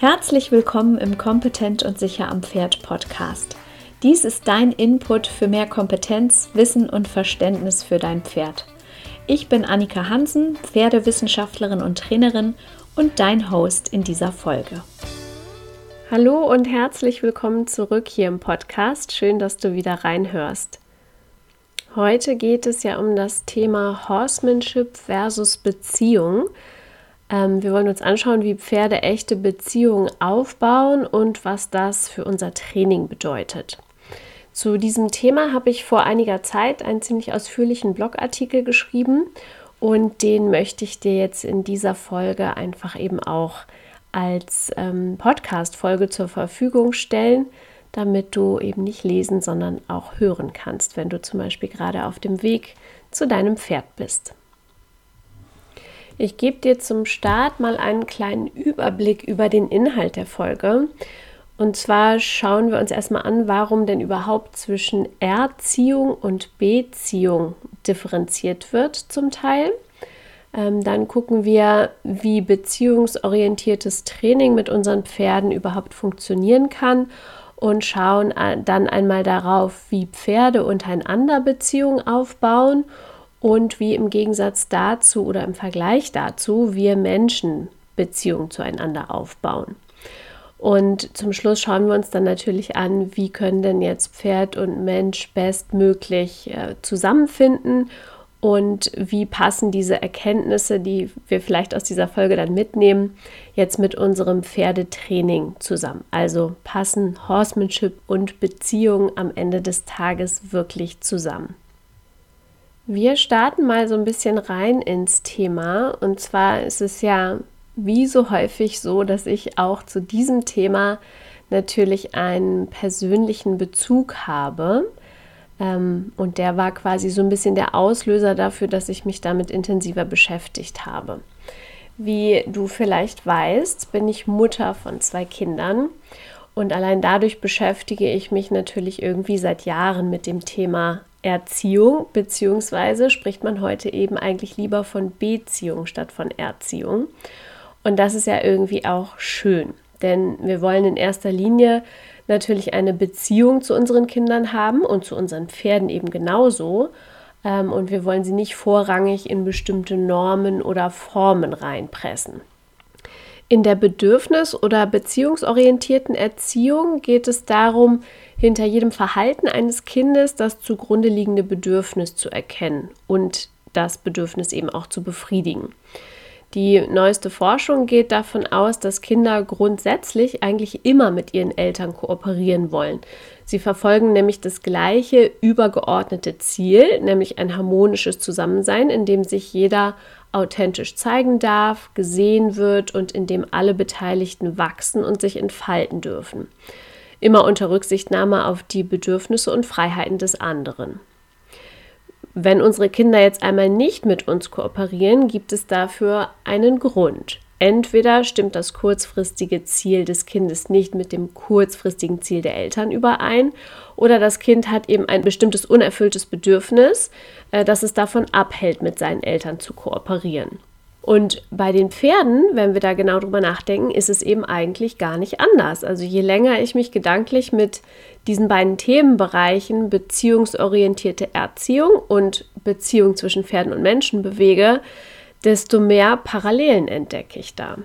Herzlich willkommen im Kompetent und sicher am Pferd Podcast. Dies ist dein Input für mehr Kompetenz, Wissen und Verständnis für dein Pferd. Ich bin Annika Hansen, Pferdewissenschaftlerin und Trainerin und dein Host in dieser Folge. Hallo und herzlich willkommen zurück hier im Podcast. Schön, dass du wieder reinhörst. Heute geht es ja um das Thema Horsemanship versus Beziehung. Ähm, wir wollen uns anschauen, wie Pferde echte Beziehungen aufbauen und was das für unser Training bedeutet. Zu diesem Thema habe ich vor einiger Zeit einen ziemlich ausführlichen Blogartikel geschrieben und den möchte ich dir jetzt in dieser Folge einfach eben auch als ähm, Podcast-Folge zur Verfügung stellen, damit du eben nicht lesen, sondern auch hören kannst, wenn du zum Beispiel gerade auf dem Weg zu deinem Pferd bist. Ich gebe dir zum Start mal einen kleinen Überblick über den Inhalt der Folge. Und zwar schauen wir uns erstmal an, warum denn überhaupt zwischen Erziehung und Beziehung differenziert wird zum Teil. Ähm, dann gucken wir, wie beziehungsorientiertes Training mit unseren Pferden überhaupt funktionieren kann und schauen äh, dann einmal darauf, wie Pferde untereinander Beziehungen aufbauen und wie im Gegensatz dazu oder im Vergleich dazu wir Menschen Beziehungen zueinander aufbauen. Und zum Schluss schauen wir uns dann natürlich an, wie können denn jetzt Pferd und Mensch bestmöglich äh, zusammenfinden und wie passen diese Erkenntnisse, die wir vielleicht aus dieser Folge dann mitnehmen, jetzt mit unserem Pferdetraining zusammen. Also passen Horsemanship und Beziehung am Ende des Tages wirklich zusammen. Wir starten mal so ein bisschen rein ins Thema. Und zwar ist es ja wie so häufig so, dass ich auch zu diesem Thema natürlich einen persönlichen Bezug habe. Ähm, und der war quasi so ein bisschen der Auslöser dafür, dass ich mich damit intensiver beschäftigt habe. Wie du vielleicht weißt, bin ich Mutter von zwei Kindern und allein dadurch beschäftige ich mich natürlich irgendwie seit Jahren mit dem Thema Erziehung, beziehungsweise spricht man heute eben eigentlich lieber von Beziehung statt von Erziehung. Und das ist ja irgendwie auch schön, denn wir wollen in erster Linie natürlich eine Beziehung zu unseren Kindern haben und zu unseren Pferden eben genauso. Ähm, und wir wollen sie nicht vorrangig in bestimmte Normen oder Formen reinpressen. In der bedürfnis- oder beziehungsorientierten Erziehung geht es darum, hinter jedem Verhalten eines Kindes das zugrunde liegende Bedürfnis zu erkennen und das Bedürfnis eben auch zu befriedigen. Die neueste Forschung geht davon aus, dass Kinder grundsätzlich eigentlich immer mit ihren Eltern kooperieren wollen. Sie verfolgen nämlich das gleiche übergeordnete Ziel, nämlich ein harmonisches Zusammensein, in dem sich jeder authentisch zeigen darf, gesehen wird und in dem alle Beteiligten wachsen und sich entfalten dürfen. Immer unter Rücksichtnahme auf die Bedürfnisse und Freiheiten des anderen. Wenn unsere Kinder jetzt einmal nicht mit uns kooperieren, gibt es dafür einen Grund. Entweder stimmt das kurzfristige Ziel des Kindes nicht mit dem kurzfristigen Ziel der Eltern überein, oder das Kind hat eben ein bestimmtes unerfülltes Bedürfnis, äh, das es davon abhält, mit seinen Eltern zu kooperieren. Und bei den Pferden, wenn wir da genau drüber nachdenken, ist es eben eigentlich gar nicht anders. Also je länger ich mich gedanklich mit diesen beiden Themenbereichen beziehungsorientierte Erziehung und Beziehung zwischen Pferden und Menschen bewege, desto mehr Parallelen entdecke ich da.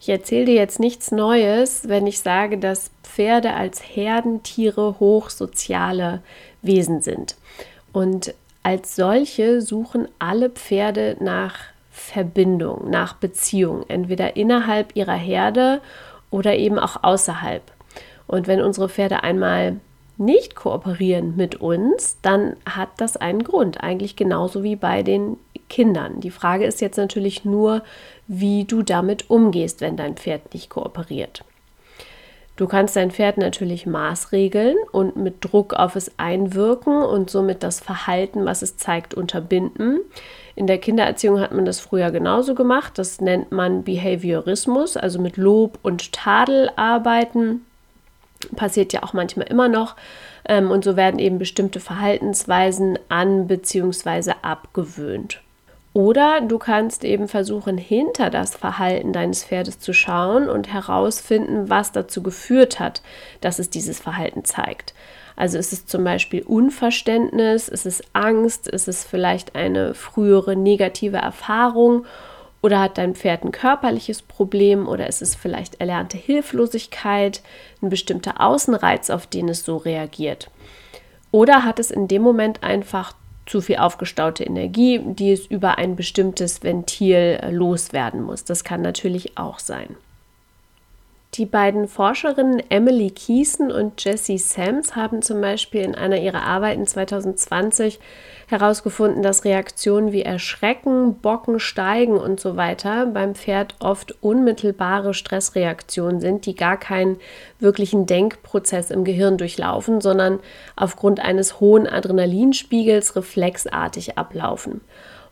Ich erzähle dir jetzt nichts Neues, wenn ich sage, dass Pferde als Herdentiere hochsoziale Wesen sind. Und als solche suchen alle Pferde nach Verbindung, nach Beziehung, entweder innerhalb ihrer Herde oder eben auch außerhalb. Und wenn unsere Pferde einmal nicht kooperieren mit uns, dann hat das einen Grund, eigentlich genauso wie bei den Kindern. Die Frage ist jetzt natürlich nur, wie du damit umgehst, wenn dein Pferd nicht kooperiert. Du kannst dein Pferd natürlich maßregeln und mit Druck auf es einwirken und somit das Verhalten, was es zeigt, unterbinden. In der Kindererziehung hat man das früher genauso gemacht. Das nennt man Behaviorismus, also mit Lob und Tadel arbeiten. Passiert ja auch manchmal immer noch. Ähm, und so werden eben bestimmte Verhaltensweisen an bzw. abgewöhnt. Oder du kannst eben versuchen, hinter das Verhalten deines Pferdes zu schauen und herausfinden, was dazu geführt hat, dass es dieses Verhalten zeigt. Also ist es zum Beispiel Unverständnis, ist es Angst, ist es vielleicht eine frühere negative Erfahrung oder hat dein Pferd ein körperliches Problem oder ist es vielleicht erlernte Hilflosigkeit, ein bestimmter Außenreiz, auf den es so reagiert. Oder hat es in dem Moment einfach zu viel aufgestaute Energie, die es über ein bestimmtes Ventil äh, loswerden muss. Das kann natürlich auch sein. Die beiden Forscherinnen Emily Keeson und Jessie Sams haben zum Beispiel in einer ihrer Arbeiten 2020 herausgefunden, dass Reaktionen wie Erschrecken, Bocken, Steigen und so weiter beim Pferd oft unmittelbare Stressreaktionen sind, die gar keinen wirklichen Denkprozess im Gehirn durchlaufen, sondern aufgrund eines hohen Adrenalinspiegels reflexartig ablaufen.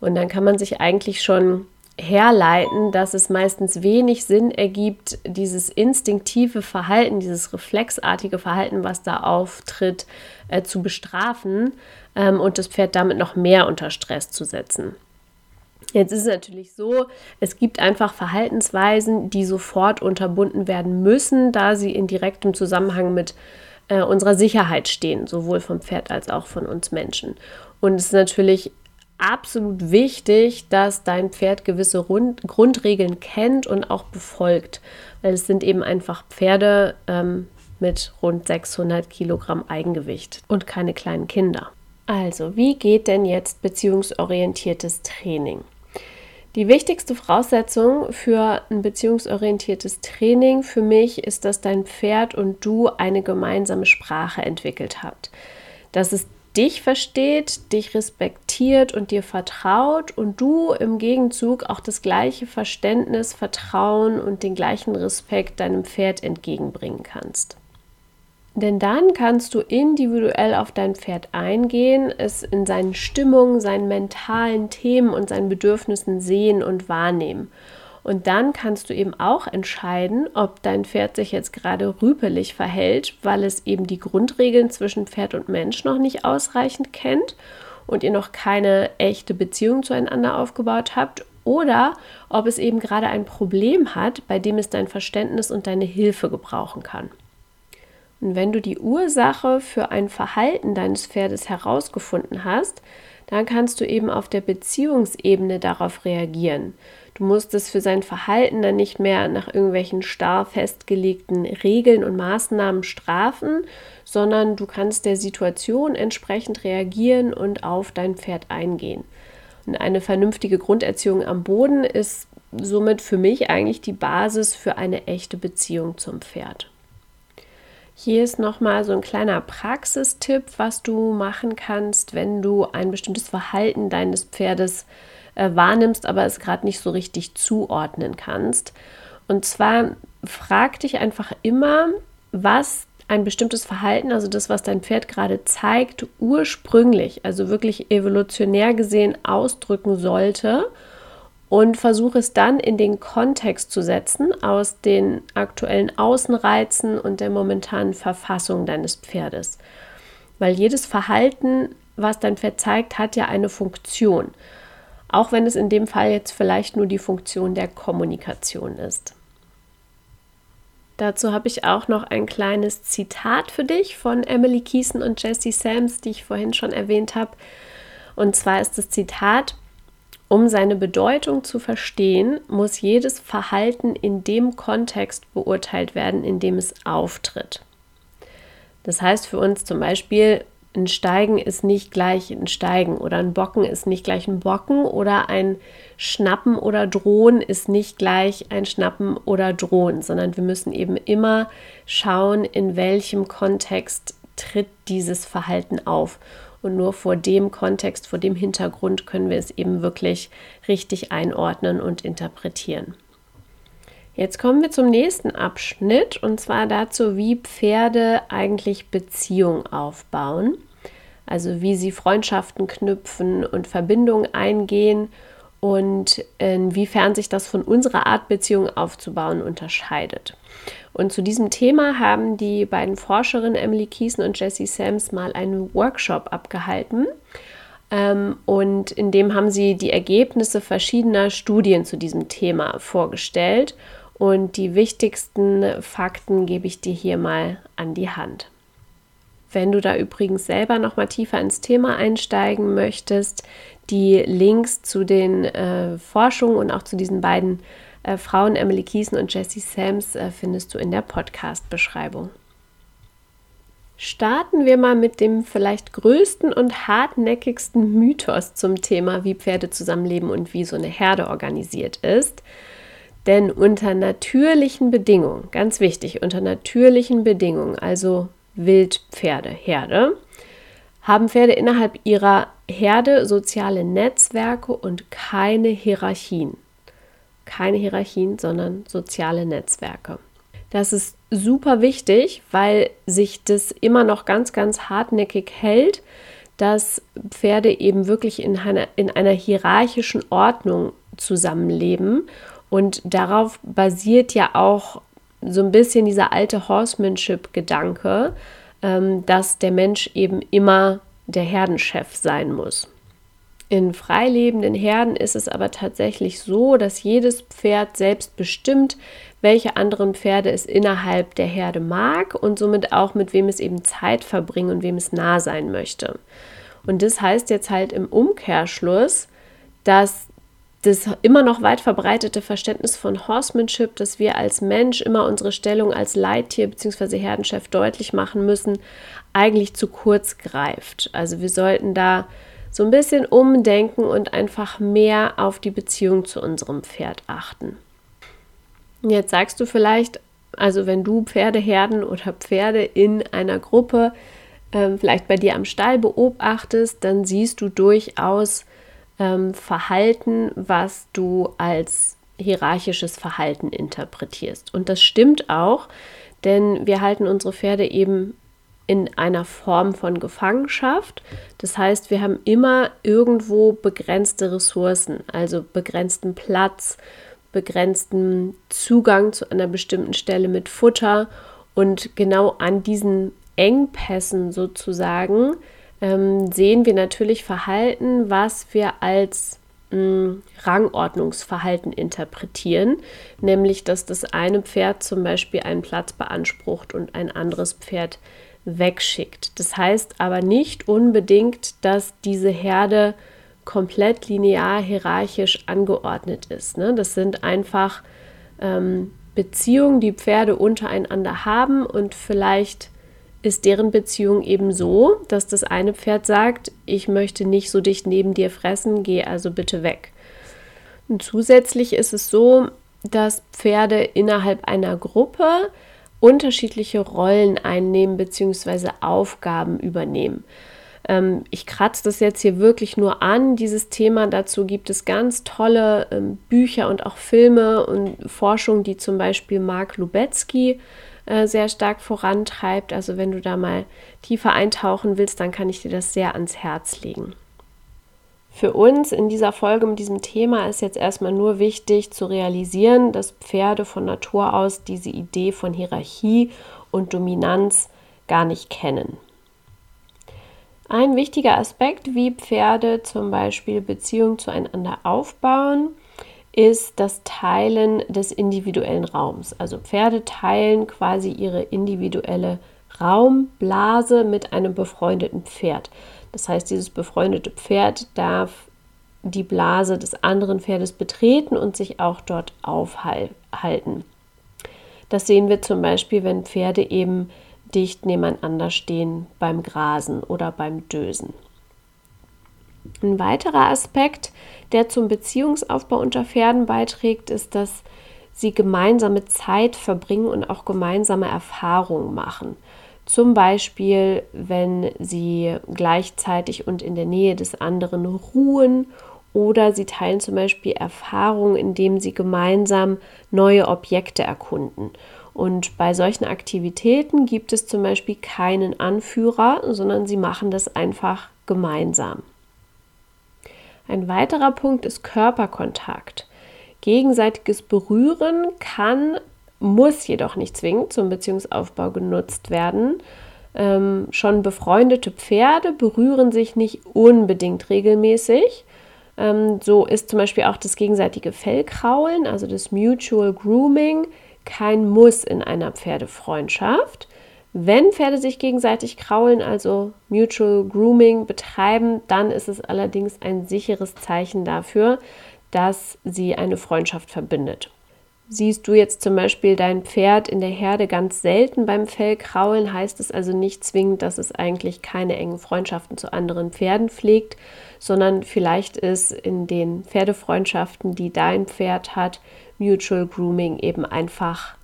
Und dann kann man sich eigentlich schon herleiten, dass es meistens wenig Sinn ergibt, dieses instinktive Verhalten, dieses reflexartige Verhalten, was da auftritt, äh, zu bestrafen ähm, und das Pferd damit noch mehr unter Stress zu setzen. Jetzt ist es natürlich so, es gibt einfach Verhaltensweisen, die sofort unterbunden werden müssen, da sie in direktem Zusammenhang mit äh, unserer Sicherheit stehen, sowohl vom Pferd als auch von uns Menschen. Und es ist natürlich absolut wichtig, dass dein Pferd gewisse Rund Grundregeln kennt und auch befolgt, weil es sind eben einfach Pferde ähm, mit rund 600 Kilogramm Eigengewicht und keine kleinen Kinder. Also, wie geht denn jetzt beziehungsorientiertes Training? Die wichtigste Voraussetzung für ein beziehungsorientiertes Training für mich ist, dass dein Pferd und du eine gemeinsame Sprache entwickelt habt. Dass es dich versteht, dich respektiert und dir vertraut und du im Gegenzug auch das gleiche Verständnis, Vertrauen und den gleichen Respekt deinem Pferd entgegenbringen kannst. Denn dann kannst du individuell auf dein Pferd eingehen, es in seinen Stimmungen, seinen mentalen Themen und seinen Bedürfnissen sehen und wahrnehmen. Und dann kannst du eben auch entscheiden, ob dein Pferd sich jetzt gerade rüpelig verhält, weil es eben die Grundregeln zwischen Pferd und Mensch noch nicht ausreichend kennt und ihr noch keine echte Beziehung zueinander aufgebaut habt, oder ob es eben gerade ein Problem hat, bei dem es dein Verständnis und deine Hilfe gebrauchen kann. Und wenn du die Ursache für ein Verhalten deines Pferdes herausgefunden hast, dann kannst du eben auf der Beziehungsebene darauf reagieren. Du musst es für sein Verhalten dann nicht mehr nach irgendwelchen starr festgelegten Regeln und Maßnahmen strafen, sondern du kannst der Situation entsprechend reagieren und auf dein Pferd eingehen. Und eine vernünftige Grunderziehung am Boden ist somit für mich eigentlich die Basis für eine echte Beziehung zum Pferd. Hier ist nochmal so ein kleiner Praxistipp, was du machen kannst, wenn du ein bestimmtes Verhalten deines Pferdes äh, wahrnimmst, aber es gerade nicht so richtig zuordnen kannst. Und zwar frag dich einfach immer, was ein bestimmtes Verhalten, also das, was dein Pferd gerade zeigt, ursprünglich, also wirklich evolutionär gesehen ausdrücken sollte und versuche es dann in den Kontext zu setzen aus den aktuellen Außenreizen und der momentanen Verfassung deines Pferdes. Weil jedes Verhalten, was dein Pferd zeigt, hat ja eine Funktion. Auch wenn es in dem Fall jetzt vielleicht nur die Funktion der Kommunikation ist. Dazu habe ich auch noch ein kleines Zitat für dich von Emily Keeson und Jesse Sams, die ich vorhin schon erwähnt habe. Und zwar ist das Zitat, um seine Bedeutung zu verstehen, muss jedes Verhalten in dem Kontext beurteilt werden, in dem es auftritt. Das heißt für uns zum Beispiel, ein Steigen ist nicht gleich ein Steigen oder ein Bocken ist nicht gleich ein Bocken oder ein Schnappen oder Drohen ist nicht gleich ein Schnappen oder Drohen, sondern wir müssen eben immer schauen, in welchem Kontext tritt dieses Verhalten auf. Und nur vor dem Kontext, vor dem Hintergrund können wir es eben wirklich richtig einordnen und interpretieren. Jetzt kommen wir zum nächsten Abschnitt und zwar dazu, wie Pferde eigentlich Beziehungen aufbauen. Also wie sie Freundschaften knüpfen und Verbindungen eingehen und inwiefern sich das von unserer Art Beziehung aufzubauen unterscheidet. Und zu diesem Thema haben die beiden Forscherinnen Emily Kiesen und Jessie Sams mal einen Workshop abgehalten, Ähm, und in dem haben sie die Ergebnisse verschiedener Studien zu diesem Thema vorgestellt. Und die wichtigsten Fakten gebe ich dir hier mal an die Hand. Wenn du da übrigens selber noch mal tiefer ins Thema einsteigen möchtest, die Links zu den äh, Forschungen und auch zu diesen beiden äh, Frauen, Emily Kiesen und Jessie Sams, äh, findest du in der Podcast-Beschreibung. Starten wir mal mit dem vielleicht größten und hartnäckigsten Mythos zum Thema, wie Pferde zusammenleben und wie so eine Herde organisiert ist. Denn unter natürlichen Bedingungen, ganz wichtig, unter natürlichen Bedingungen, also Wildpferde, Herde, haben Pferde innerhalb ihrer Herde soziale Netzwerke und keine Hierarchien. Keine Hierarchien, sondern soziale Netzwerke. Das ist super wichtig, weil sich das immer noch ganz, ganz hartnäckig hält, dass Pferde eben wirklich in einer, in einer hierarchischen Ordnung zusammenleben. Und darauf basiert ja auch so ein bisschen dieser alte Horsemanship-Gedanke, ähm, dass der Mensch eben immer der Herdenchef sein muss. In freilebenden Herden ist es aber tatsächlich so, dass jedes Pferd selbst bestimmt, welche anderen Pferde es innerhalb der Herde mag und somit auch mit wem es eben Zeit verbringen und wem es nah sein möchte. Und das heißt jetzt halt im Umkehrschluss, dass das immer noch weit verbreitete Verständnis von Horsemanship, dass wir als Mensch immer unsere Stellung als Leittier bzw. Herdenchef deutlich machen müssen, eigentlich zu kurz greift. Also wir sollten da so ein bisschen umdenken und einfach mehr auf die Beziehung zu unserem Pferd achten. Jetzt sagst du vielleicht, also wenn du Pferdeherden oder Pferde in einer Gruppe ähm, vielleicht bei dir am Stall beobachtest, dann siehst du durchaus ähm, Verhalten, was du als hierarchisches Verhalten interpretierst. Und das stimmt auch, denn wir halten unsere Pferde eben in einer Form von Gefangenschaft. Das heißt, wir haben immer irgendwo begrenzte Ressourcen, also begrenzten Platz, begrenzten Zugang zu einer bestimmten Stelle mit Futter. Und genau an diesen Engpässen sozusagen ähm, sehen wir natürlich Verhalten, was wir als mh, Rangordnungsverhalten interpretieren, nämlich dass das eine Pferd zum Beispiel einen Platz beansprucht und ein anderes Pferd wegschickt. Das heißt aber nicht unbedingt, dass diese Herde komplett linear hierarchisch angeordnet ist. Ne? Das sind einfach ähm, Beziehungen, die Pferde untereinander haben und vielleicht ist deren Beziehung eben so, dass das eine Pferd sagt, ich möchte nicht so dicht neben dir fressen, geh also bitte weg. Und zusätzlich ist es so, dass Pferde innerhalb einer Gruppe unterschiedliche Rollen einnehmen bzw. Aufgaben übernehmen. Ähm, ich kratze das jetzt hier wirklich nur an, dieses Thema. Dazu gibt es ganz tolle ähm, Bücher und auch Filme und Forschung, die zum Beispiel Mark Lubetzky äh, sehr stark vorantreibt. Also wenn du da mal tiefer eintauchen willst, dann kann ich dir das sehr ans Herz legen. Für uns in dieser Folge mit diesem Thema ist jetzt erstmal nur wichtig zu realisieren, dass Pferde von Natur aus diese Idee von Hierarchie und Dominanz gar nicht kennen. Ein wichtiger Aspekt, wie Pferde zum Beispiel Beziehungen zueinander aufbauen, ist das Teilen des individuellen Raums. Also Pferde teilen quasi ihre individuelle Raumblase mit einem befreundeten Pferd. Das heißt, dieses befreundete Pferd darf die Blase des anderen Pferdes betreten und sich auch dort aufhalten. Das sehen wir zum Beispiel, wenn Pferde eben dicht nebeneinander stehen beim Grasen oder beim Dösen. Ein weiterer Aspekt, der zum Beziehungsaufbau unter Pferden beiträgt, ist, dass sie gemeinsame Zeit verbringen und auch gemeinsame Erfahrungen machen. Zum Beispiel, wenn sie gleichzeitig und in der Nähe des anderen ruhen oder sie teilen zum Beispiel Erfahrungen, indem sie gemeinsam neue Objekte erkunden. Und bei solchen Aktivitäten gibt es zum Beispiel keinen Anführer, sondern sie machen das einfach gemeinsam. Ein weiterer Punkt ist Körperkontakt. Gegenseitiges Berühren kann muss jedoch nicht zwingend zum Beziehungsaufbau genutzt werden. ähm, schon befreundete Pferde berühren sich nicht unbedingt regelmäßig. Ähm, so ist zum Beispiel auch das gegenseitige Fellkraulen, also das Mutual Grooming, kein Muss in einer Pferdefreundschaft. Wenn Pferde sich gegenseitig kraulen, also Mutual Grooming betreiben, dann ist es allerdings ein sicheres Zeichen dafür, dass sie eine Freundschaft verbindet. Siehst du jetzt zum Beispiel dein Pferd in der Herde ganz selten beim Fellkraulen, heißt es also nicht zwingend, dass es eigentlich keine engen Freundschaften zu anderen Pferden pflegt, sondern vielleicht ist in den Pferdefreundschaften, die dein Pferd hat, Mutual Grooming eben einfach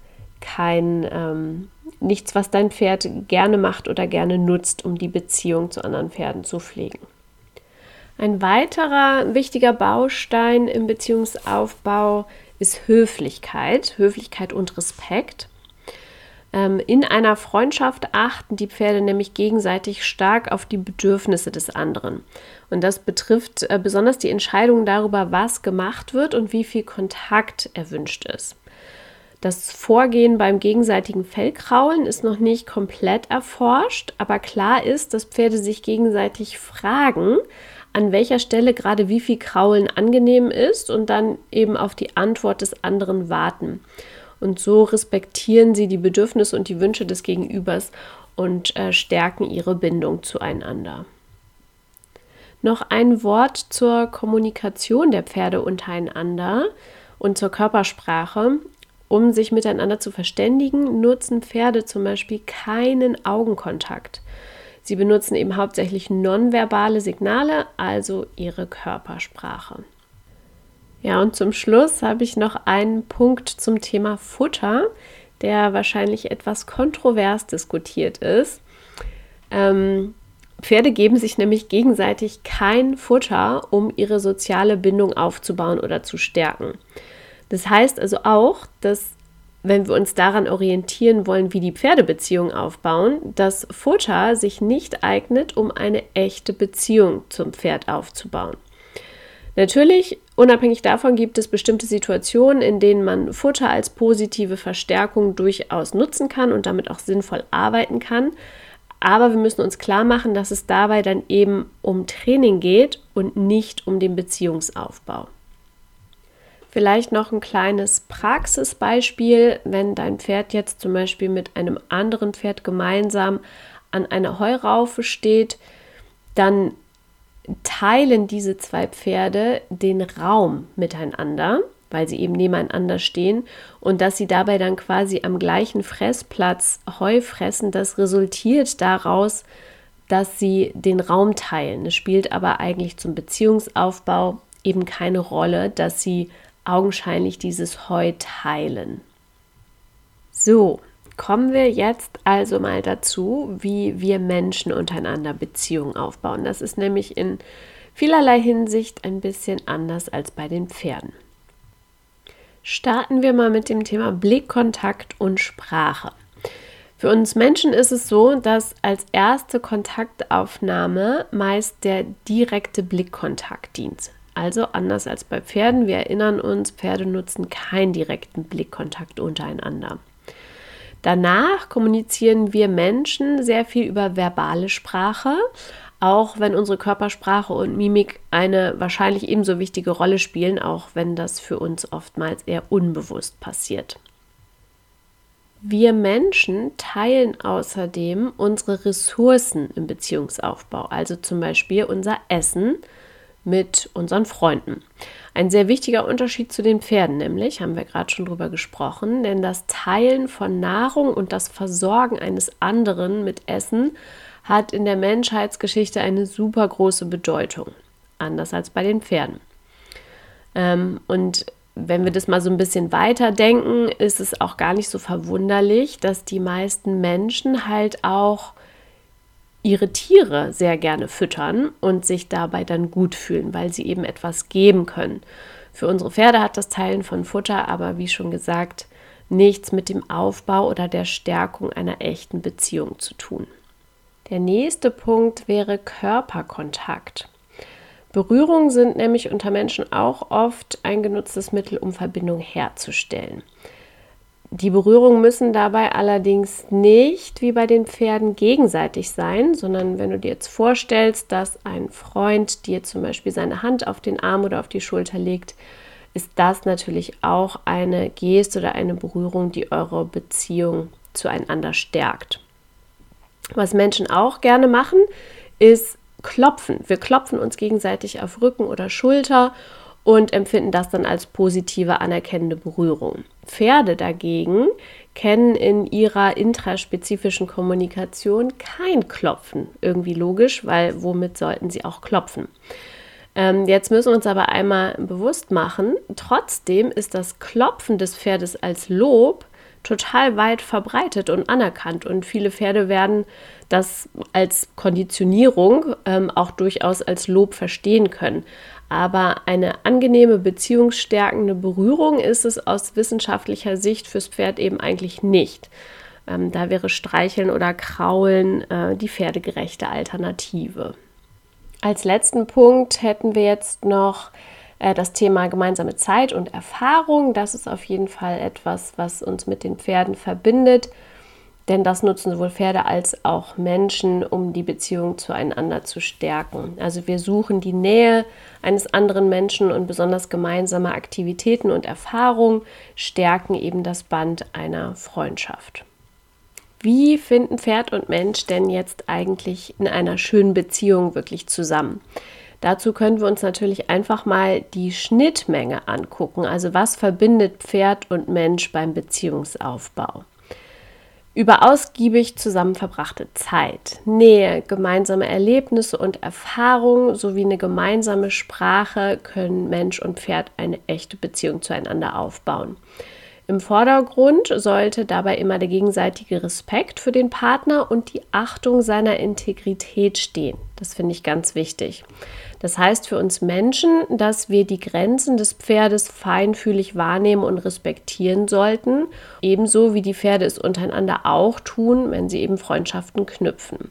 kein ähm, nichts, was dein Pferd gerne macht oder gerne nutzt, um die Beziehung zu anderen Pferden zu pflegen. Ein weiterer wichtiger Baustein im Beziehungsaufbau ist Höflichkeit, Höflichkeit und Respekt. Ähm, in einer Freundschaft achten die Pferde nämlich gegenseitig stark auf die Bedürfnisse des anderen. Und das betrifft äh, besonders die Entscheidung darüber, was gemacht wird und wie viel Kontakt erwünscht ist. Das Vorgehen beim gegenseitigen Fellkraulen ist noch nicht komplett erforscht, aber klar ist, dass Pferde sich gegenseitig fragen, an welcher Stelle gerade wie viel Kraulen angenehm ist und dann eben auf die Antwort des anderen warten. Und so respektieren sie die Bedürfnisse und die Wünsche des Gegenübers und äh, stärken ihre Bindung zueinander. Noch ein Wort zur Kommunikation der Pferde untereinander und zur Körpersprache. Um sich miteinander zu verständigen, nutzen Pferde zum Beispiel keinen Augenkontakt. Sie benutzen eben hauptsächlich nonverbale Signale, also ihre Körpersprache. Ja, und zum Schluss habe ich noch einen Punkt zum Thema Futter, der wahrscheinlich etwas kontrovers diskutiert ist. Ähm, Pferde geben sich nämlich gegenseitig kein Futter, um ihre soziale Bindung aufzubauen oder zu stärken. Das heißt also auch, dass wenn wir uns daran orientieren wollen, wie die Pferdebeziehung aufbauen, dass Futter sich nicht eignet, um eine echte Beziehung zum Pferd aufzubauen. Natürlich, unabhängig davon gibt es bestimmte Situationen, in denen man Futter als positive Verstärkung durchaus nutzen kann und damit auch sinnvoll arbeiten kann. Aber wir müssen uns klar machen, dass es dabei dann eben um Training geht und nicht um den Beziehungsaufbau. Vielleicht noch ein kleines Praxisbeispiel, wenn dein Pferd jetzt zum Beispiel mit einem anderen Pferd gemeinsam an einer Heuraufe steht, dann teilen diese zwei Pferde den Raum miteinander, weil sie eben nebeneinander stehen und dass sie dabei dann quasi am gleichen Fressplatz Heu fressen, das resultiert daraus, dass sie den Raum teilen. Es spielt aber eigentlich zum Beziehungsaufbau eben keine Rolle, dass sie augenscheinlich dieses Heu teilen. So, kommen wir jetzt also mal dazu, wie wir Menschen untereinander Beziehungen aufbauen. Das ist nämlich in vielerlei Hinsicht ein bisschen anders als bei den Pferden. Starten wir mal mit dem Thema Blickkontakt und Sprache. Für uns Menschen ist es so, dass als erste Kontaktaufnahme meist der direkte Blickkontakt dient. Also anders als bei Pferden, wir erinnern uns, Pferde nutzen keinen direkten Blickkontakt untereinander. Danach kommunizieren wir Menschen sehr viel über verbale Sprache, auch wenn unsere Körpersprache und Mimik eine wahrscheinlich ebenso wichtige Rolle spielen, auch wenn das für uns oftmals eher unbewusst passiert. Wir Menschen teilen außerdem unsere Ressourcen im Beziehungsaufbau, also zum Beispiel unser Essen, mit unseren Freunden. Ein sehr wichtiger Unterschied zu den Pferden, nämlich, haben wir gerade schon drüber gesprochen, denn das Teilen von Nahrung und das Versorgen eines anderen mit Essen hat in der Menschheitsgeschichte eine super große Bedeutung, anders als bei den Pferden. Ähm, und wenn wir das mal so ein bisschen weiter denken, ist es auch gar nicht so verwunderlich, dass die meisten Menschen halt auch ihre Tiere sehr gerne füttern und sich dabei dann gut fühlen, weil sie eben etwas geben können. Für unsere Pferde hat das Teilen von Futter aber, wie schon gesagt, nichts mit dem Aufbau oder der Stärkung einer echten Beziehung zu tun. Der nächste Punkt wäre Körperkontakt. Berührungen sind nämlich unter Menschen auch oft ein genutztes Mittel, um Verbindung herzustellen. Die Berührungen müssen dabei allerdings nicht wie bei den Pferden gegenseitig sein, sondern wenn du dir jetzt vorstellst, dass ein Freund dir zum Beispiel seine Hand auf den Arm oder auf die Schulter legt, ist das natürlich auch eine Geste oder eine Berührung, die eure Beziehung zueinander stärkt. Was Menschen auch gerne machen, ist klopfen. Wir klopfen uns gegenseitig auf Rücken oder Schulter und empfinden das dann als positive, anerkennende Berührung. Pferde dagegen kennen in ihrer intraspezifischen Kommunikation kein Klopfen. Irgendwie logisch, weil womit sollten sie auch klopfen? Ähm, jetzt müssen wir uns aber einmal bewusst machen, trotzdem ist das Klopfen des Pferdes als Lob total weit verbreitet und anerkannt. Und viele Pferde werden das als Konditionierung ähm, auch durchaus als Lob verstehen können. Aber eine angenehme, beziehungsstärkende Berührung ist es aus wissenschaftlicher Sicht fürs Pferd eben eigentlich nicht. Ähm, da wäre Streicheln oder Kraulen äh, die pferdegerechte Alternative. Als letzten Punkt hätten wir jetzt noch äh, das Thema gemeinsame Zeit und Erfahrung. Das ist auf jeden Fall etwas, was uns mit den Pferden verbindet denn das nutzen sowohl Pferde als auch Menschen, um die Beziehung zueinander zu stärken. Also wir suchen die Nähe eines anderen Menschen und besonders gemeinsame Aktivitäten und Erfahrungen stärken eben das Band einer Freundschaft. Wie finden Pferd und Mensch denn jetzt eigentlich in einer schönen Beziehung wirklich zusammen? Dazu können wir uns natürlich einfach mal die Schnittmenge angucken. Also was verbindet Pferd und Mensch beim Beziehungsaufbau? Über ausgiebig zusammen verbrachte Zeit, Nähe, gemeinsame Erlebnisse und Erfahrungen sowie eine gemeinsame Sprache können Mensch und Pferd eine echte Beziehung zueinander aufbauen. Im Vordergrund sollte dabei immer der gegenseitige Respekt für den Partner und die Achtung seiner Integrität stehen. Das finde ich ganz wichtig. Das heißt für uns Menschen, dass wir die Grenzen des Pferdes feinfühlig wahrnehmen und respektieren sollten, ebenso wie die Pferde es untereinander auch tun, wenn sie eben Freundschaften knüpfen.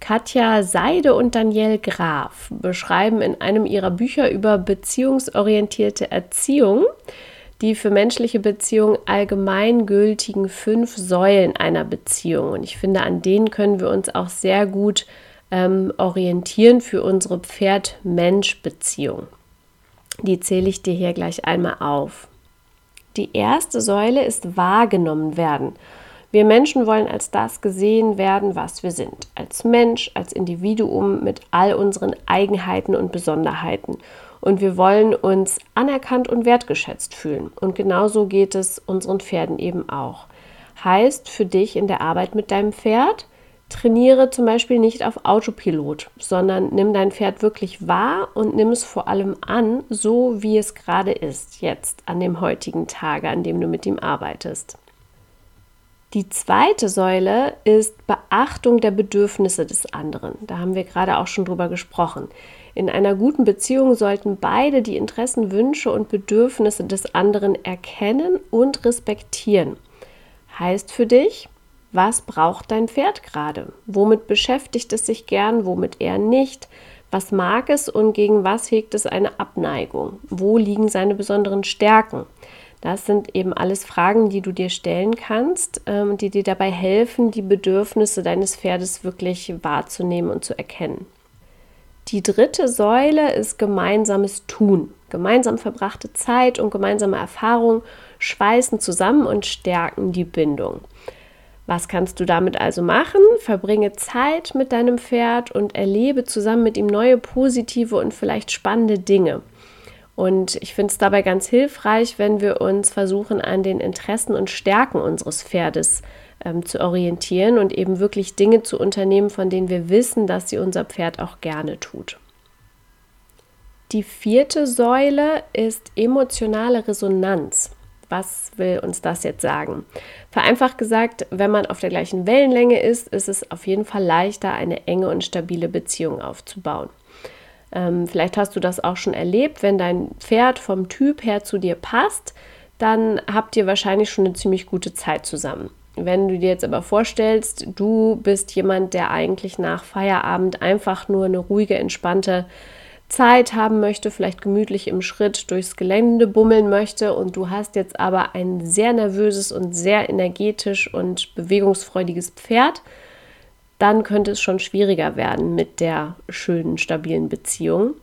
Katja Seide und Danielle Graf beschreiben in einem ihrer Bücher über beziehungsorientierte Erziehung die für menschliche Beziehungen allgemeingültigen fünf Säulen einer Beziehung. Und ich finde, an denen können wir uns auch sehr gut ähm, orientieren für unsere Pferd-Mensch-Beziehung. Die zähle ich dir hier gleich einmal auf. Die erste Säule ist wahrgenommen werden. Wir Menschen wollen als das gesehen werden, was wir sind. Als Mensch, als Individuum mit all unseren Eigenheiten und Besonderheiten. Und wir wollen uns anerkannt und wertgeschätzt fühlen. Und genauso geht es unseren Pferden eben auch. Heißt für dich in der Arbeit mit deinem Pferd, trainiere zum Beispiel nicht auf Autopilot, sondern nimm dein Pferd wirklich wahr und nimm es vor allem an, so wie es gerade ist, jetzt an dem heutigen Tage, an dem du mit ihm arbeitest. Die zweite Säule ist Beachtung der Bedürfnisse des anderen. Da haben wir gerade auch schon drüber gesprochen. In einer guten Beziehung sollten beide die Interessen, Wünsche und Bedürfnisse des anderen erkennen und respektieren. Heißt für dich, was braucht dein Pferd gerade? Womit beschäftigt es sich gern, womit eher nicht? Was mag es und gegen was hegt es eine Abneigung? Wo liegen seine besonderen Stärken? Das sind eben alles Fragen, die du dir stellen kannst, ähm, die dir dabei helfen, die Bedürfnisse deines Pferdes wirklich wahrzunehmen und zu erkennen. Die dritte Säule ist gemeinsames Tun. Gemeinsam verbrachte Zeit und gemeinsame Erfahrung schweißen zusammen und stärken die Bindung. Was kannst du damit also machen? Verbringe Zeit mit deinem Pferd und erlebe zusammen mit ihm neue positive und vielleicht spannende Dinge. Und ich finde es dabei ganz hilfreich, wenn wir uns versuchen, an den Interessen und Stärken unseres Pferdes ähm, zu orientieren und eben wirklich Dinge zu unternehmen, von denen wir wissen, dass sie unser Pferd auch gerne tut. Die vierte Säule ist emotionale Resonanz. Was will uns das jetzt sagen? Vereinfacht gesagt, wenn man auf der gleichen Wellenlänge ist, ist es auf jeden Fall leichter, eine enge und stabile Beziehung aufzubauen. Ähm, vielleicht hast du das auch schon erlebt, wenn dein Pferd vom Typ her zu dir passt, dann habt ihr wahrscheinlich schon eine ziemlich gute Zeit zusammen. Wenn du dir jetzt aber vorstellst, du bist jemand, der eigentlich nach Feierabend einfach nur eine ruhige, entspannte Zeit haben möchte, vielleicht gemütlich im Schritt durchs Gelände bummeln möchte und du hast jetzt aber ein sehr nervöses und sehr energetisch und bewegungsfreudiges Pferd, dann könnte es schon schwieriger werden mit der schönen, stabilen Beziehung.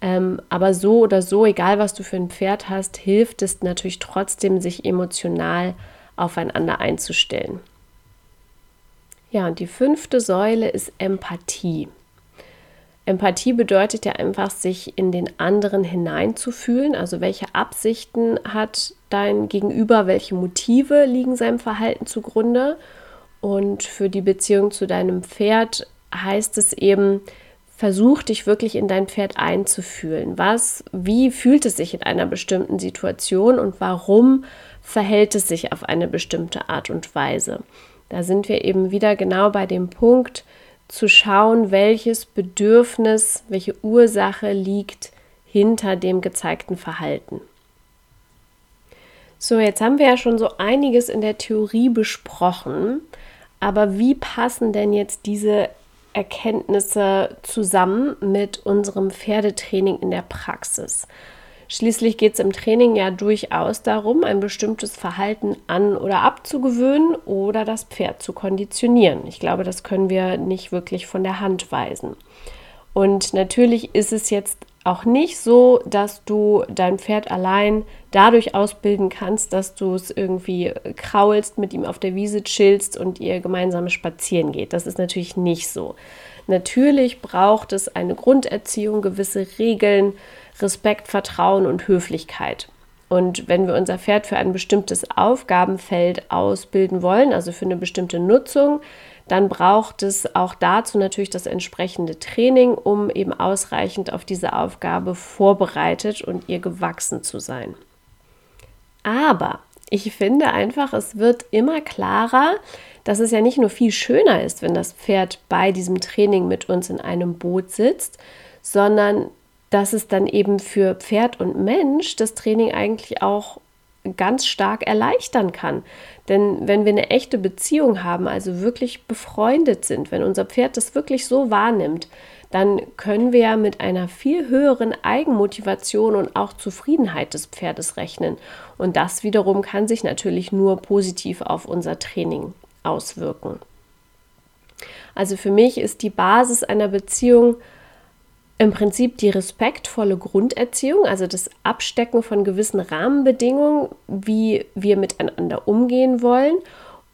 Ähm, aber so oder so, egal was du für ein Pferd hast, hilft es natürlich trotzdem, sich emotional aufeinander einzustellen. Ja, und die fünfte Säule ist Empathie. Empathie bedeutet ja einfach, sich in den anderen hineinzufühlen. Also welche Absichten hat dein Gegenüber, welche Motive liegen seinem Verhalten zugrunde. Und für die Beziehung zu deinem Pferd heißt es eben, versuch dich wirklich in dein Pferd einzufühlen. Was, wie fühlt es sich in einer bestimmten Situation und warum verhält es sich auf eine bestimmte Art und Weise? Da sind wir eben wieder genau bei dem Punkt, zu schauen, welches Bedürfnis, welche Ursache liegt hinter dem gezeigten Verhalten. So, jetzt haben wir ja schon so einiges in der Theorie besprochen, aber wie passen denn jetzt diese Erkenntnisse zusammen mit unserem Pferdetraining in der Praxis? Schließlich geht es im Training ja durchaus darum, ein bestimmtes Verhalten an oder abzugewöhnen oder das Pferd zu konditionieren. Ich glaube, das können wir nicht wirklich von der Hand weisen. Und natürlich ist es jetzt auch nicht so, dass du dein Pferd allein dadurch ausbilden kannst, dass du es irgendwie kraulst, mit ihm auf der Wiese chillst und ihr gemeinsam spazieren geht. Das ist natürlich nicht so. Natürlich braucht es eine Grunderziehung, gewisse Regeln, Respekt, Vertrauen und Höflichkeit. Und wenn wir unser Pferd für ein bestimmtes Aufgabenfeld ausbilden wollen, also für eine bestimmte Nutzung, dann braucht es auch dazu natürlich das entsprechende Training, um eben ausreichend auf diese Aufgabe vorbereitet und ihr gewachsen zu sein. Aber ich finde einfach, es wird immer klarer, dass es ja nicht nur viel schöner ist, wenn das Pferd bei diesem Training mit uns in einem Boot sitzt, sondern dass es dann eben für Pferd und Mensch das Training eigentlich auch ganz stark erleichtern kann. Denn wenn wir eine echte Beziehung haben, also wirklich befreundet sind, wenn unser Pferd das wirklich so wahrnimmt, dann können wir mit einer viel höheren Eigenmotivation und auch Zufriedenheit des Pferdes rechnen. Und das wiederum kann sich natürlich nur positiv auf unser Training auswirken. Also für mich ist die Basis einer Beziehung im Prinzip die respektvolle Grunderziehung, also das Abstecken von gewissen Rahmenbedingungen, wie wir miteinander umgehen wollen.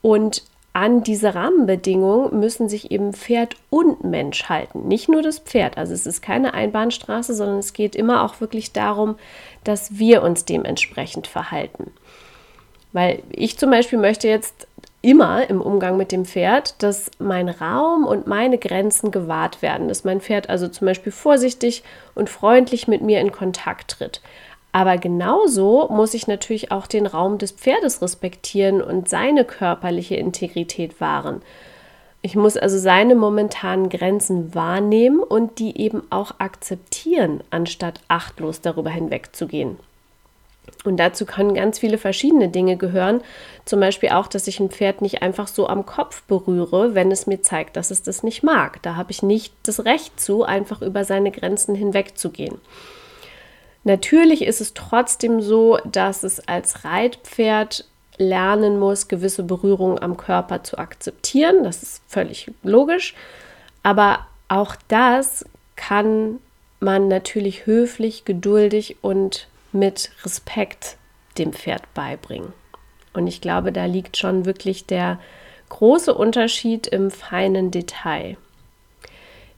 Und an diese Rahmenbedingungen müssen sich eben Pferd und Mensch halten, nicht nur das Pferd. Also es ist keine Einbahnstraße, sondern es geht immer auch wirklich darum, dass wir uns dementsprechend verhalten. Weil ich zum Beispiel möchte jetzt immer im Umgang mit dem Pferd, dass mein Raum und meine Grenzen gewahrt werden, dass mein Pferd also zum Beispiel vorsichtig und freundlich mit mir in Kontakt tritt. Aber genauso muss ich natürlich auch den Raum des Pferdes respektieren und seine körperliche Integrität wahren. Ich muss also seine momentanen Grenzen wahrnehmen und die eben auch akzeptieren, anstatt achtlos darüber hinwegzugehen. Und dazu können ganz viele verschiedene Dinge gehören. Zum Beispiel auch, dass ich ein Pferd nicht einfach so am Kopf berühre, wenn es mir zeigt, dass es das nicht mag. Da habe ich nicht das Recht zu, einfach über seine Grenzen hinwegzugehen. Natürlich ist es trotzdem so, dass es als Reitpferd lernen muss, gewisse Berührungen am Körper zu akzeptieren. Das ist völlig logisch. Aber auch das kann man natürlich höflich, geduldig und mit Respekt dem Pferd beibringen. Und ich glaube, da liegt schon wirklich der große Unterschied im feinen Detail.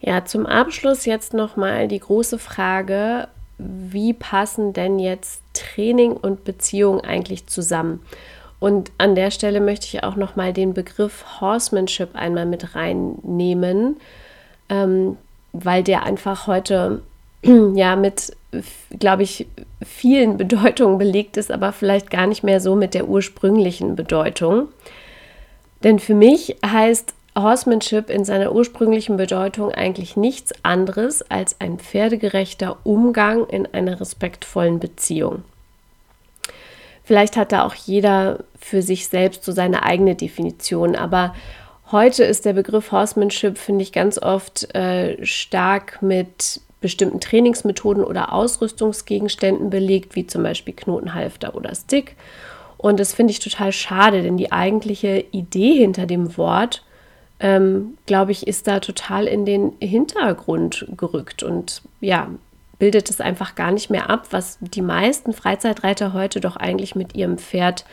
Ja, zum Abschluss jetzt nochmal die große Frage, wie passen denn jetzt Training und Beziehung eigentlich zusammen? Und an der Stelle möchte ich auch nochmal den Begriff Horsemanship einmal mit reinnehmen, ähm, weil der einfach heute ja mit, glaube ich, vielen Bedeutungen belegt ist, aber vielleicht gar nicht mehr so mit der ursprünglichen Bedeutung. Denn für mich heißt Horsemanship in seiner ursprünglichen Bedeutung eigentlich nichts anderes als ein pferdegerechter Umgang in einer respektvollen Beziehung. Vielleicht hat da auch jeder für sich selbst so seine eigene Definition, aber heute ist der Begriff Horsemanship, finde ich, ganz oft äh, stark mit bestimmten Trainingsmethoden oder Ausrüstungsgegenständen belegt, wie zum Beispiel Knotenhalfter oder Stick. Und das finde ich total schade, denn die eigentliche Idee hinter dem Wort, ähm, glaube ich, ist da total in den Hintergrund gerückt und ja, bildet es einfach gar nicht mehr ab, was die meisten Freizeitreiter heute doch eigentlich mit ihrem Pferd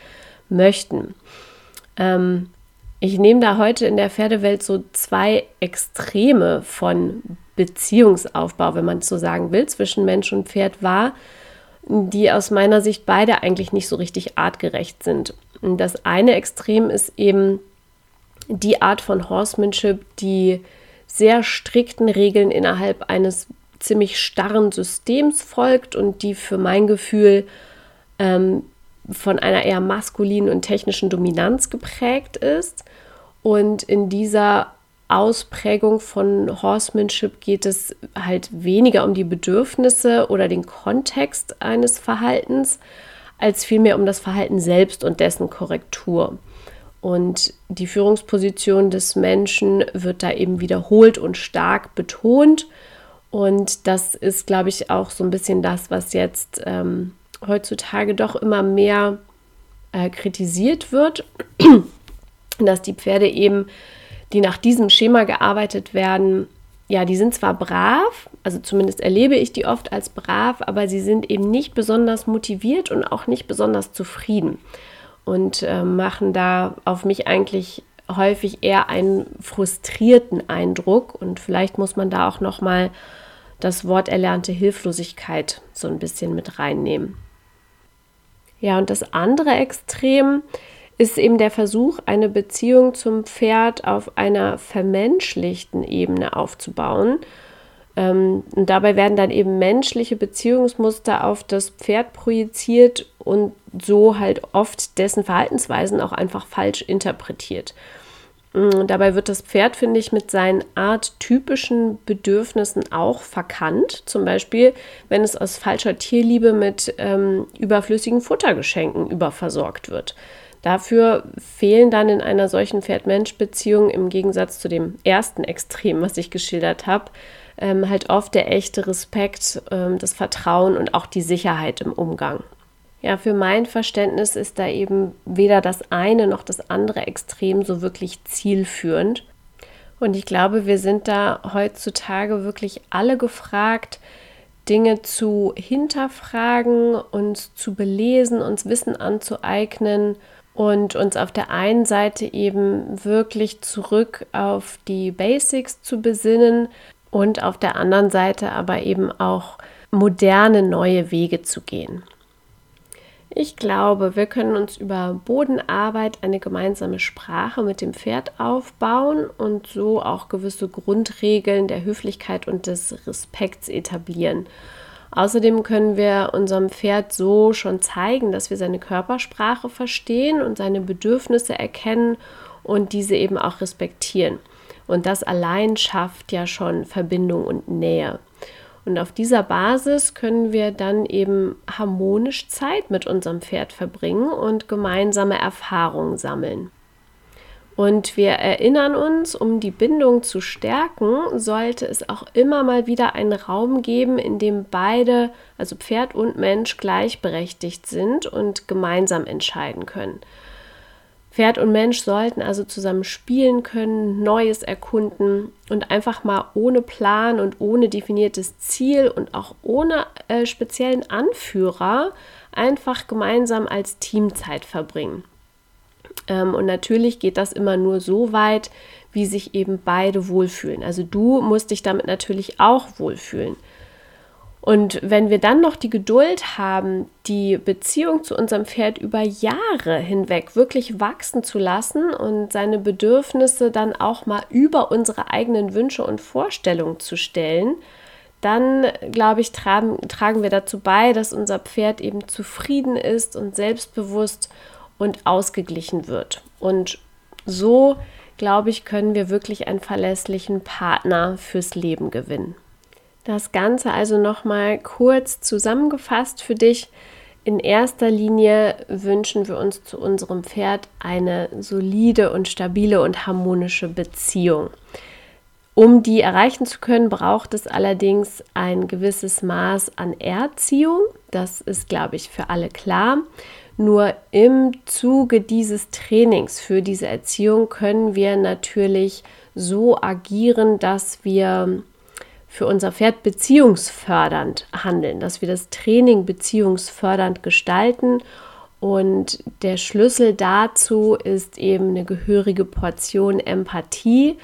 möchten. Ähm, ich nehme da heute in der Pferdewelt so zwei Extreme von Beziehungsaufbau, wenn man es so sagen will, zwischen Mensch und Pferd wahr, die aus meiner Sicht beide eigentlich nicht so richtig artgerecht sind. Das eine Extrem ist eben die Art von Horsemanship, die sehr strikten Regeln innerhalb eines ziemlich starren Systems folgt und die für mein Gefühl ähm, von einer eher maskulinen und technischen Dominanz geprägt ist. Und in dieser Ausprägung von Horsemanship geht es halt weniger um die Bedürfnisse oder den Kontext eines Verhaltens, als vielmehr um das Verhalten selbst und dessen Korrektur. Und die Führungsposition des Menschen wird da eben wiederholt und stark betont. Und das ist, glaube ich, auch so ein bisschen das, was jetzt ähm, heutzutage doch immer mehr äh, kritisiert wird, dass die Pferde eben, die nach diesem Schema gearbeitet werden, ja, die sind zwar brav, also zumindest erlebe ich die oft als brav, aber sie sind eben nicht besonders motiviert und auch nicht besonders zufrieden und äh, machen da auf mich eigentlich häufig eher einen frustrierten Eindruck und vielleicht muss man da auch noch mal das Wort erlernte Hilflosigkeit so ein bisschen mit reinnehmen. Ja, und das andere Extrem ist eben der Versuch, eine Beziehung zum Pferd auf einer vermenschlichten Ebene aufzubauen. Ähm, und dabei werden dann eben menschliche Beziehungsmuster auf das Pferd projiziert und so halt oft dessen Verhaltensweisen auch einfach falsch interpretiert. Mm, dabei wird das Pferd, finde ich, mit seinen arttypischen Bedürfnissen auch verkannt. Zum Beispiel, wenn es aus falscher Tierliebe mit ähm, überflüssigen Futtergeschenken überversorgt wird. Dafür fehlen dann in einer solchen Pferd-Mensch-Beziehung im Gegensatz zu dem ersten Extrem, was ich geschildert habe, ähm, halt oft der echte Respekt, ähm, das Vertrauen und auch die Sicherheit im Umgang. Ja, für mein Verständnis ist da eben weder das eine noch das andere Extrem so wirklich zielführend. Und ich glaube, wir sind da heutzutage wirklich alle gefragt, Dinge zu hinterfragen, uns zu belesen, uns Wissen anzueignen und uns auf der einen Seite eben wirklich zurück auf die Basics zu besinnen und auf der anderen Seite aber eben auch moderne neue Wege zu gehen. Ich glaube, wir können uns über Bodenarbeit eine gemeinsame Sprache mit dem Pferd aufbauen und so auch gewisse Grundregeln der Höflichkeit und des Respekts etablieren. Außerdem können wir unserem Pferd so schon zeigen, dass wir seine Körpersprache verstehen und seine Bedürfnisse erkennen und diese eben auch respektieren. Und das allein schafft ja schon Verbindung und Nähe. Und auf dieser Basis können wir dann eben harmonisch Zeit mit unserem Pferd verbringen und gemeinsame Erfahrungen sammeln. Und wir erinnern uns, um die Bindung zu stärken, sollte es auch immer mal wieder einen Raum geben, in dem beide, also Pferd und Mensch, gleichberechtigt sind und gemeinsam entscheiden können. Pferd und Mensch sollten also zusammen spielen können, Neues erkunden und einfach mal ohne Plan und ohne definiertes Ziel und auch ohne äh, speziellen Anführer einfach gemeinsam als Teamzeit verbringen. Ähm, und natürlich geht das immer nur so weit, wie sich eben beide wohlfühlen. Also du musst dich damit natürlich auch wohlfühlen. Und wenn wir dann noch die Geduld haben, die Beziehung zu unserem Pferd über Jahre hinweg wirklich wachsen zu lassen und seine Bedürfnisse dann auch mal über unsere eigenen Wünsche und Vorstellungen zu stellen, dann, glaube ich, tragen, tragen wir dazu bei, dass unser Pferd eben zufrieden ist und selbstbewusst und ausgeglichen wird. Und so, glaube ich, können wir wirklich einen verlässlichen Partner fürs Leben gewinnen. Das Ganze also nochmal kurz zusammengefasst für dich. In erster Linie wünschen wir uns zu unserem Pferd eine solide und stabile und harmonische Beziehung. Um die erreichen zu können, braucht es allerdings ein gewisses Maß an Erziehung. Das ist, glaube ich, für alle klar. Nur im Zuge dieses Trainings für diese Erziehung können wir natürlich so agieren, dass wir für unser Pferd beziehungsfördernd handeln, dass wir das Training beziehungsfördernd gestalten. Und der Schlüssel dazu ist eben eine gehörige Portion Empathie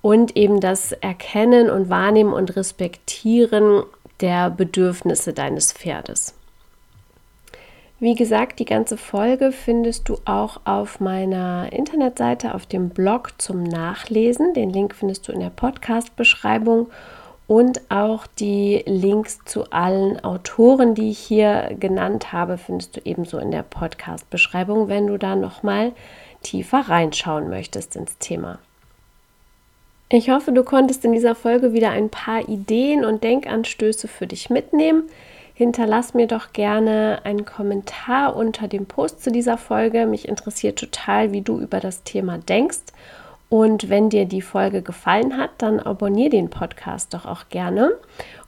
und eben das Erkennen und Wahrnehmen und Respektieren der Bedürfnisse deines Pferdes. Wie gesagt, die ganze Folge findest du auch auf meiner Internetseite, auf dem Blog zum Nachlesen. Den Link findest du in der Podcast-Beschreibung und auch die Links zu allen Autoren, die ich hier genannt habe, findest du ebenso in der Podcast-Beschreibung, wenn du da nochmal tiefer reinschauen möchtest ins Thema. Ich hoffe, du konntest in dieser Folge wieder ein paar Ideen und Denkanstöße für dich mitnehmen. Hinterlass mir doch gerne einen Kommentar unter dem Post zu dieser Folge. Mich interessiert total, wie du über das Thema denkst. Und wenn dir die Folge gefallen hat, dann abonniere den Podcast doch auch gerne.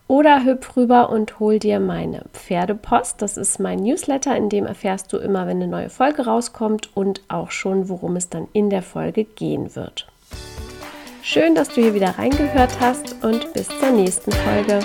Oder hüpf rüber und hol dir meine Pferdepost. Das ist mein Newsletter, in dem erfährst du immer, wenn eine neue Folge rauskommt und auch schon, worum es dann in der Folge gehen wird. Schön, dass du hier wieder reingehört hast und bis zur nächsten Folge.